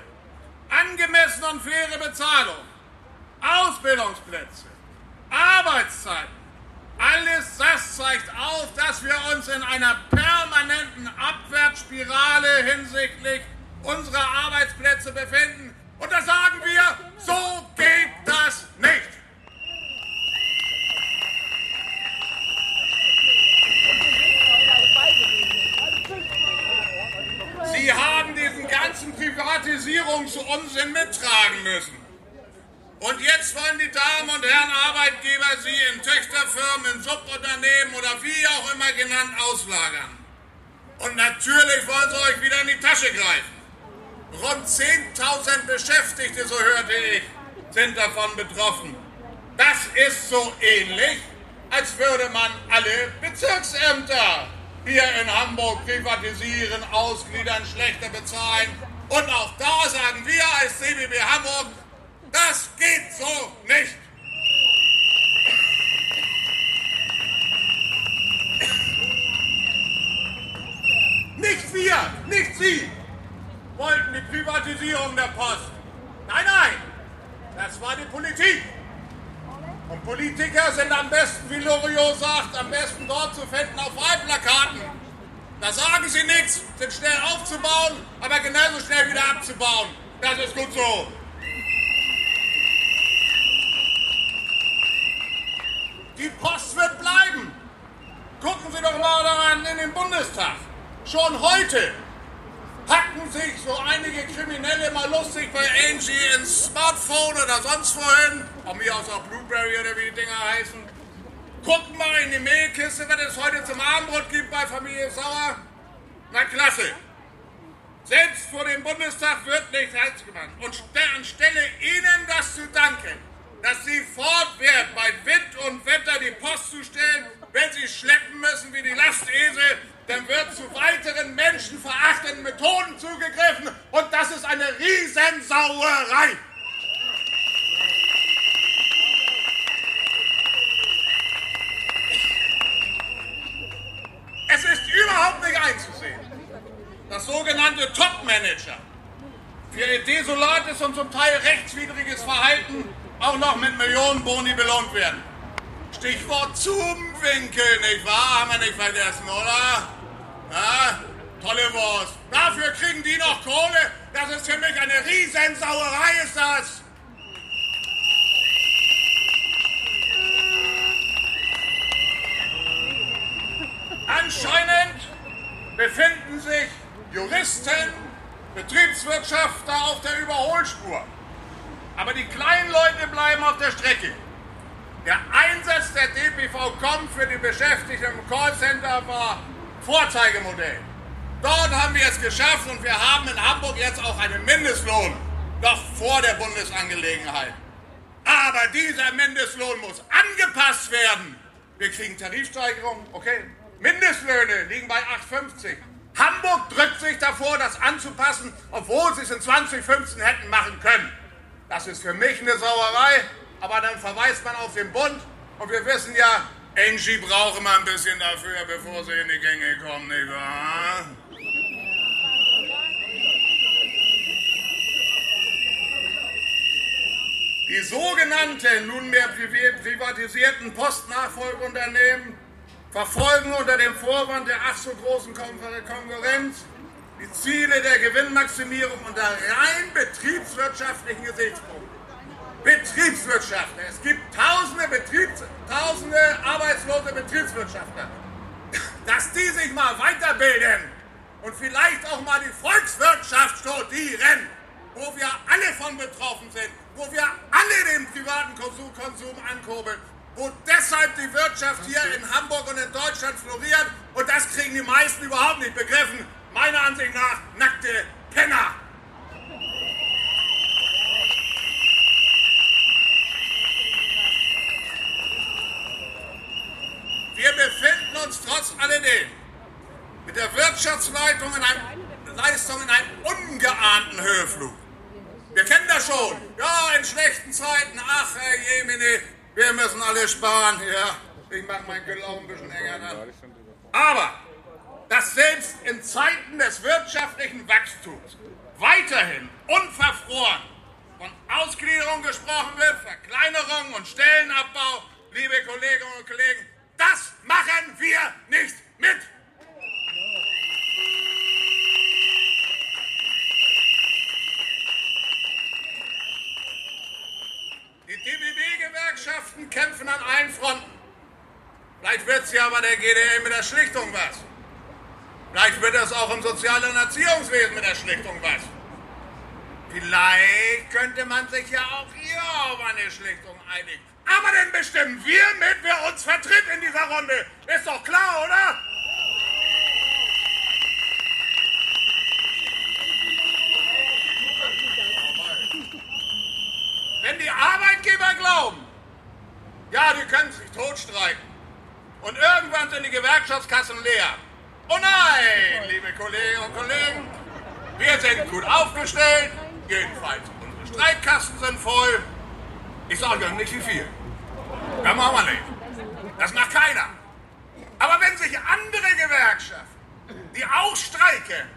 angemessene und faire Bezahlung, Ausbildungsplätze, Arbeitszeiten. Alles das zeigt auf, dass wir uns in einer permanenten Abwärtsspirale hinsichtlich unserer Arbeitsplätze befinden. Und da sagen wir, so geht das nicht. Sie haben diesen ganzen Privatisierungsunsinn mittragen müssen. Und jetzt wollen die Damen und Herren Arbeitgeber Sie in Töchterfirmen, in Subunternehmen oder wie auch immer genannt auslagern. Und natürlich wollen Sie euch wieder in die Tasche greifen. Rund 10.000 Beschäftigte, so hörte ich, sind davon betroffen. Das ist so ähnlich, als würde man alle Bezirksämter hier in Hamburg privatisieren, ausgliedern, schlechter bezahlen. Und auch da sagen wir als CBB Hamburg, das geht so nicht. Nicht wir, nicht Sie wollten die Privatisierung der Post. Nein, nein, das war die Politik. Und Politiker sind am besten, wie Loriot sagt, am besten dort zu finden auf Wahlplakaten. Da sagen sie nichts, sind schnell aufzubauen, aber genauso schnell wieder abzubauen. Das ist gut so. Die Post wird bleiben. Gucken Sie doch mal daran in den Bundestag. Schon heute hacken sich so einige Kriminelle mal lustig bei Angie ins Smartphone oder sonst wohin. Von mir aus auch Blueberry oder wie die Dinger heißen. Gucken mal in die Mehlkiste, was es heute zum Abendbrot gibt bei Familie Sauer. Na klasse. Selbst vor dem Bundestag wird nichts Halt gemacht. Und anstelle Ihnen das zu danken, dass Sie fortwährend bei Wind und Wetter die Post zustellen, wenn Sie schleppen müssen wie die Lastesel, dann wird zu weiteren menschenverachtenden Methoden zugegriffen und das ist eine Riesensauerei. Es ist überhaupt nicht einzusehen, dass sogenannte Top-Manager für ihr desolates und zum Teil rechtswidriges Verhalten auch noch mit Millionenboni belohnt werden. Stichwort Zoomwinkel, nicht wahr? Haben wir nicht vergessen, oder? Ja, tolle Wurst. Dafür kriegen die noch Kohle. Das ist für mich eine Riesensauerei, ist das. Anscheinend befinden sich Juristen, Betriebswirtschafter auf der Überholspur. Aber die kleinen Leute bleiben auf der Strecke. Der Einsatz der DPV-Com für die Beschäftigten im Callcenter war Vorzeigemodell. Dort haben wir es geschafft und wir haben in Hamburg jetzt auch einen Mindestlohn, noch vor der Bundesangelegenheit. Aber dieser Mindestlohn muss angepasst werden. Wir kriegen Tarifsteigerung, okay. Mindestlöhne liegen bei 8,50. Hamburg drückt sich davor, das anzupassen, obwohl sie es in 2015 hätten machen können. Das ist für mich eine Sauerei, aber dann verweist man auf den Bund und wir wissen ja, Angie braucht immer ein bisschen dafür, bevor sie in die Gänge kommen, nicht wahr? Die sogenannten nunmehr privatisierten Postnachfolgeunternehmen verfolgen unter dem Vorwand der ach so großen Konkurrenz die Ziele der Gewinnmaximierung unter rein betriebswirtschaftlichen Gesichtspunkten. Betriebswirtschaftler. Dass die sich mal weiterbilden und vielleicht auch mal die Volkswirtschaft studieren, wo wir alle von betroffen sind, wo wir alle den privaten Konsum, Konsum ankurbeln, wo deshalb die Wirtschaft hier in Hamburg und in Deutschland floriert und das kriegen die meisten überhaupt nicht begriffen. Meiner Ansicht nach nackte Penner. Wir befinden uns trotz alledem mit der Wirtschaftsleitung in einem, Leistung in einem ungeahnten Höheflug. Wir kennen das schon. Ja, in schlechten Zeiten. Ach, Herr Jemine, wir müssen alle sparen. Ja, ich mache meinen Gürtel auch ein bisschen enger dann. Aber, dass selbst in Zeiten des wirtschaftlichen Wachstums weiterhin unverfroren von Ausgliederung gesprochen wird, Verkleinerung und Stellenabbau, liebe Kolleginnen und Kollegen, das machen wir nicht mit. Die DBB-Gewerkschaften kämpfen an allen Fronten. Vielleicht wird es ja bei der GDL mit der Schlichtung was. Vielleicht wird es auch im Sozial- und Erziehungswesen mit der Schlichtung was. Vielleicht könnte man sich ja auch hier auf eine Schlichtung einigen. Aber dann bestimmen wir mit, wer uns vertritt in dieser Runde. Ist doch klar, oder? Wenn die Arbeitgeber glauben, ja, die können sich totstreiken und irgendwann sind die Gewerkschaftskassen leer. Oh nein, liebe Kolleginnen und Kollegen, wir sind gut aufgestellt, jedenfalls unsere Streikkassen sind voll. Ich sage euch nicht wie viel. Das machen wir nicht. Das macht keiner. Aber wenn sich andere Gewerkschaften, die auch streiken,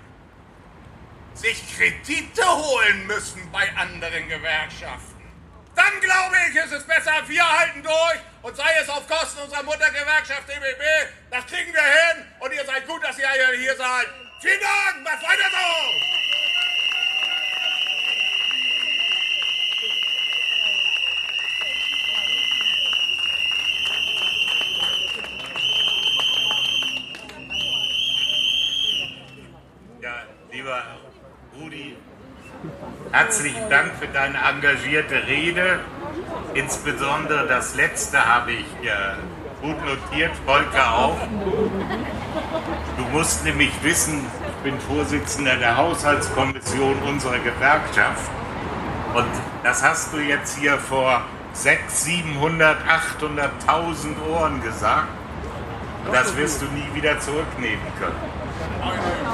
sich Kredite holen müssen bei anderen Gewerkschaften, dann glaube ich, ist es besser, wir halten durch und sei es auf Kosten unserer Muttergewerkschaft DBB, das kriegen wir hin und ihr seid gut, dass ihr hier seid. Vielen Dank, macht weiter so! Ja, lieber Rudi, herzlichen Dank für deine engagierte Rede. Insbesondere das letzte habe ich äh, gut notiert, Volker auch. Du musst nämlich wissen, ich bin Vorsitzender der Haushaltskommission unserer Gewerkschaft. Und das hast du jetzt hier vor 600, 700, 800.000 Ohren gesagt. Und das wirst du nie wieder zurücknehmen können.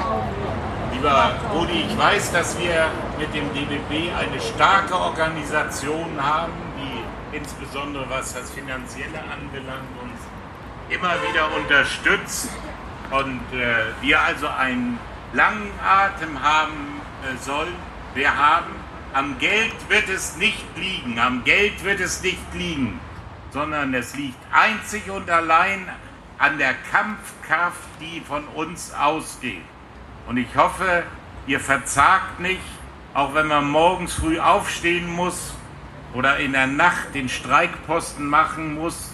Lieber Rudi, ich weiß, dass wir mit dem DBB eine starke Organisation haben, die insbesondere was das Finanzielle anbelangt uns immer wieder unterstützt und äh, wir also einen langen Atem haben äh, sollen. Wir haben, am Geld wird es nicht liegen, am Geld wird es nicht liegen, sondern es liegt einzig und allein an der Kampfkraft, die von uns ausgeht. Und ich hoffe, ihr verzagt nicht, auch wenn man morgens früh aufstehen muss oder in der Nacht den Streikposten machen muss.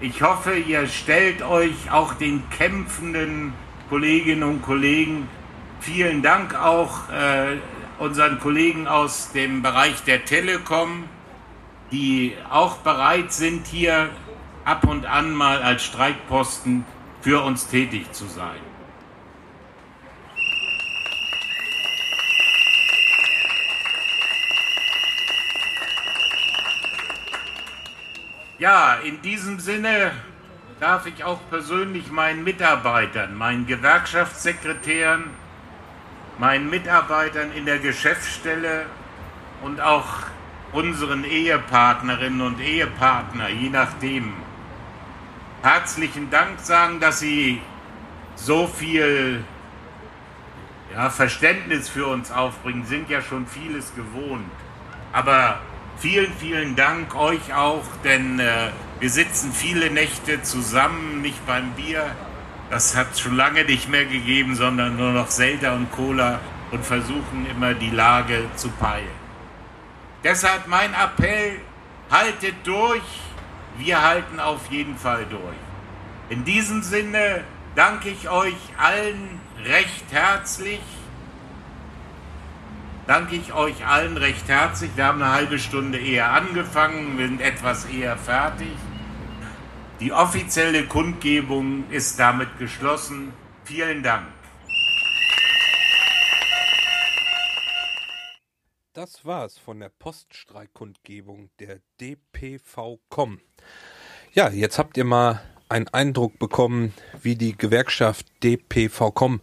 Ich hoffe, ihr stellt euch auch den kämpfenden Kolleginnen und Kollegen. Vielen Dank auch äh, unseren Kollegen aus dem Bereich der Telekom, die auch bereit sind, hier ab und an mal als Streikposten für uns tätig zu sein. Ja, in diesem Sinne darf ich auch persönlich meinen Mitarbeitern, meinen Gewerkschaftssekretären, meinen Mitarbeitern in der Geschäftsstelle und auch unseren Ehepartnerinnen und Ehepartner, je nachdem, herzlichen Dank sagen, dass sie so viel ja, Verständnis für uns aufbringen, sind ja schon vieles gewohnt. Aber vielen, vielen Dank euch auch, denn äh, wir sitzen viele Nächte zusammen, nicht beim Bier. Das hat schon lange nicht mehr gegeben, sondern nur noch Zelda und Cola und versuchen immer die Lage zu peilen. Deshalb mein Appell, haltet durch, wir halten auf jeden Fall durch. In diesem Sinne danke ich euch allen recht herzlich. Danke ich euch allen recht herzlich. Wir haben eine halbe Stunde eher angefangen, wir sind etwas eher fertig. Die offizielle Kundgebung ist damit geschlossen. Vielen Dank. Das war's von der Poststreikkundgebung der DPV.com. Ja, jetzt habt ihr mal einen Eindruck bekommen, wie die Gewerkschaft DPV.com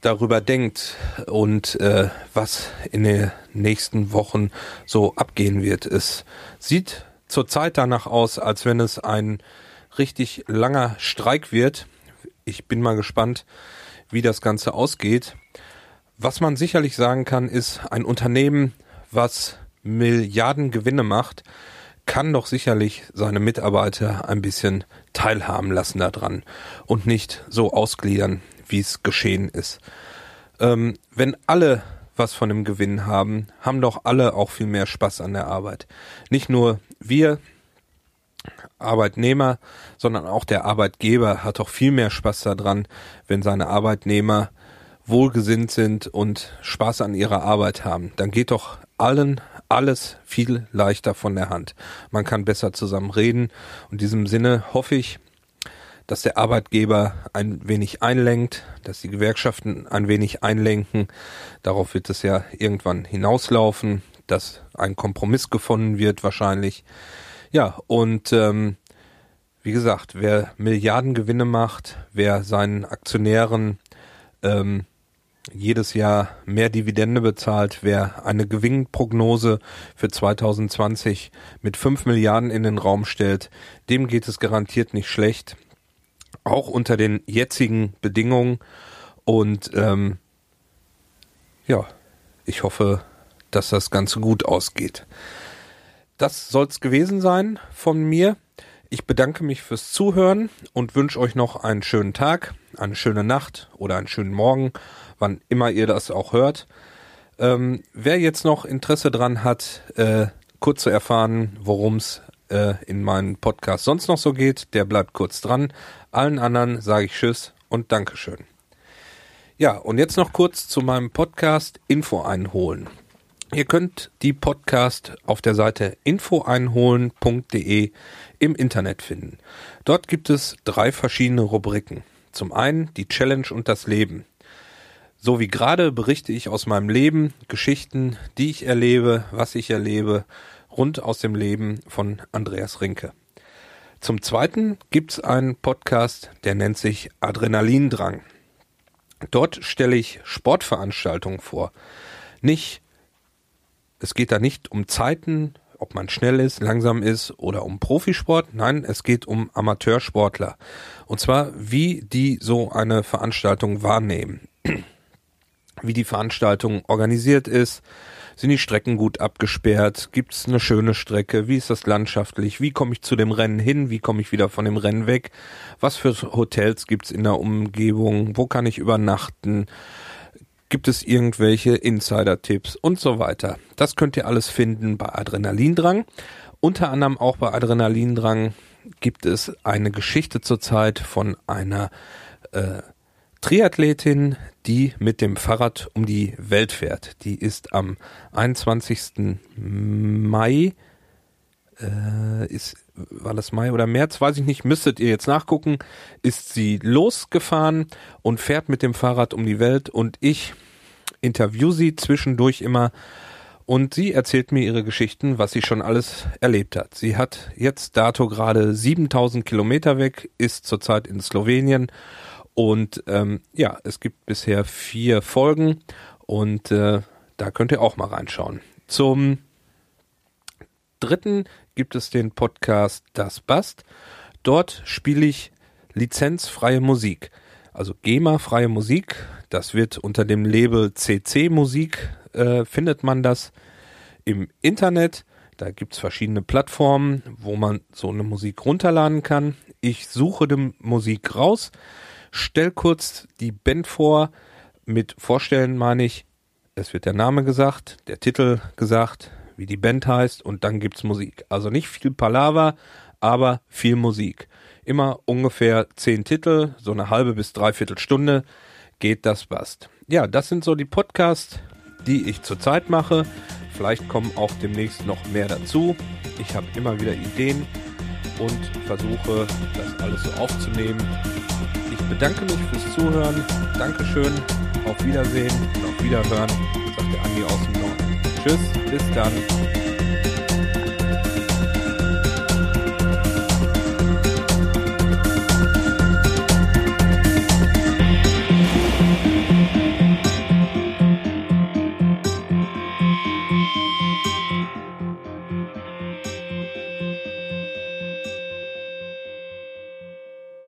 darüber denkt und äh, was in den nächsten Wochen so abgehen wird. Es sieht zurzeit danach aus, als wenn es ein richtig langer Streik wird. Ich bin mal gespannt, wie das Ganze ausgeht. Was man sicherlich sagen kann, ist, ein Unternehmen, was Milliarden Gewinne macht, kann doch sicherlich seine Mitarbeiter ein bisschen teilhaben lassen daran und nicht so ausgliedern, wie es geschehen ist. Ähm, wenn alle was von dem Gewinn haben, haben doch alle auch viel mehr Spaß an der Arbeit. Nicht nur wir Arbeitnehmer, sondern auch der Arbeitgeber hat doch viel mehr Spaß daran, wenn seine Arbeitnehmer wohlgesinnt sind und Spaß an ihrer Arbeit haben. Dann geht doch allen alles viel leichter von der Hand. Man kann besser zusammen reden. Und in diesem Sinne hoffe ich, dass der Arbeitgeber ein wenig einlenkt, dass die Gewerkschaften ein wenig einlenken. Darauf wird es ja irgendwann hinauslaufen, dass ein Kompromiss gefunden wird wahrscheinlich. Ja, und ähm, wie gesagt, wer Milliardengewinne macht, wer seinen Aktionären ähm, jedes Jahr mehr Dividende bezahlt, wer eine Gewinnprognose für 2020 mit 5 Milliarden in den Raum stellt, dem geht es garantiert nicht schlecht. Auch unter den jetzigen Bedingungen. Und ähm, ja, ich hoffe, dass das Ganze gut ausgeht. Das soll's gewesen sein von mir. Ich bedanke mich fürs Zuhören und wünsche euch noch einen schönen Tag, eine schöne Nacht oder einen schönen Morgen, wann immer ihr das auch hört. Ähm, wer jetzt noch Interesse dran hat, äh, kurz zu erfahren, worum es äh, in meinem Podcast sonst noch so geht, der bleibt kurz dran. Allen anderen sage ich Tschüss und Dankeschön. Ja, und jetzt noch kurz zu meinem Podcast Info einholen. Ihr könnt die Podcast auf der Seite infoeinholen.de im Internet finden. Dort gibt es drei verschiedene Rubriken. Zum einen die Challenge und das Leben. So wie gerade berichte ich aus meinem Leben Geschichten, die ich erlebe, was ich erlebe, rund aus dem Leben von Andreas Rinke. Zum zweiten gibt's einen Podcast, der nennt sich Adrenalindrang. Dort stelle ich Sportveranstaltungen vor. Nicht es geht da nicht um Zeiten, ob man schnell ist, langsam ist oder um Profisport. Nein, es geht um Amateursportler. Und zwar, wie die so eine Veranstaltung wahrnehmen. Wie die Veranstaltung organisiert ist. Sind die Strecken gut abgesperrt? Gibt es eine schöne Strecke? Wie ist das landschaftlich? Wie komme ich zu dem Rennen hin? Wie komme ich wieder von dem Rennen weg? Was für Hotels gibt es in der Umgebung? Wo kann ich übernachten? Gibt es irgendwelche Insider-Tipps und so weiter? Das könnt ihr alles finden bei Adrenalindrang. Unter anderem auch bei Adrenalindrang gibt es eine Geschichte zurzeit von einer äh, Triathletin, die mit dem Fahrrad um die Welt fährt. Die ist am 21. Mai, äh, ist, war das Mai oder März, weiß ich nicht, müsstet ihr jetzt nachgucken, ist sie losgefahren und fährt mit dem Fahrrad um die Welt und ich interview sie zwischendurch immer und sie erzählt mir ihre Geschichten, was sie schon alles erlebt hat. Sie hat jetzt dato gerade 7000 Kilometer weg, ist zurzeit in Slowenien und ähm, ja, es gibt bisher vier Folgen und äh, da könnt ihr auch mal reinschauen. Zum dritten gibt es den Podcast Das Bast. Dort spiele ich lizenzfreie Musik. Also GEMA-freie Musik. Das wird unter dem Label CC Musik, äh, findet man das im Internet. Da gibt es verschiedene Plattformen, wo man so eine Musik runterladen kann. Ich suche die Musik raus, stell kurz die Band vor. Mit Vorstellen meine ich, es wird der Name gesagt, der Titel gesagt, wie die Band heißt und dann gibt's Musik. Also nicht viel Palaver, aber viel Musik. Immer ungefähr zehn Titel, so eine halbe bis dreiviertel Stunde geht das passt. Ja, das sind so die Podcasts, die ich zurzeit mache. Vielleicht kommen auch demnächst noch mehr dazu. Ich habe immer wieder Ideen und versuche das alles so aufzunehmen. Ich bedanke mich fürs Zuhören. Dankeschön. Auf Wiedersehen und auf Wiederhören, sagt der Andi aus dem Norden. Tschüss, bis dann.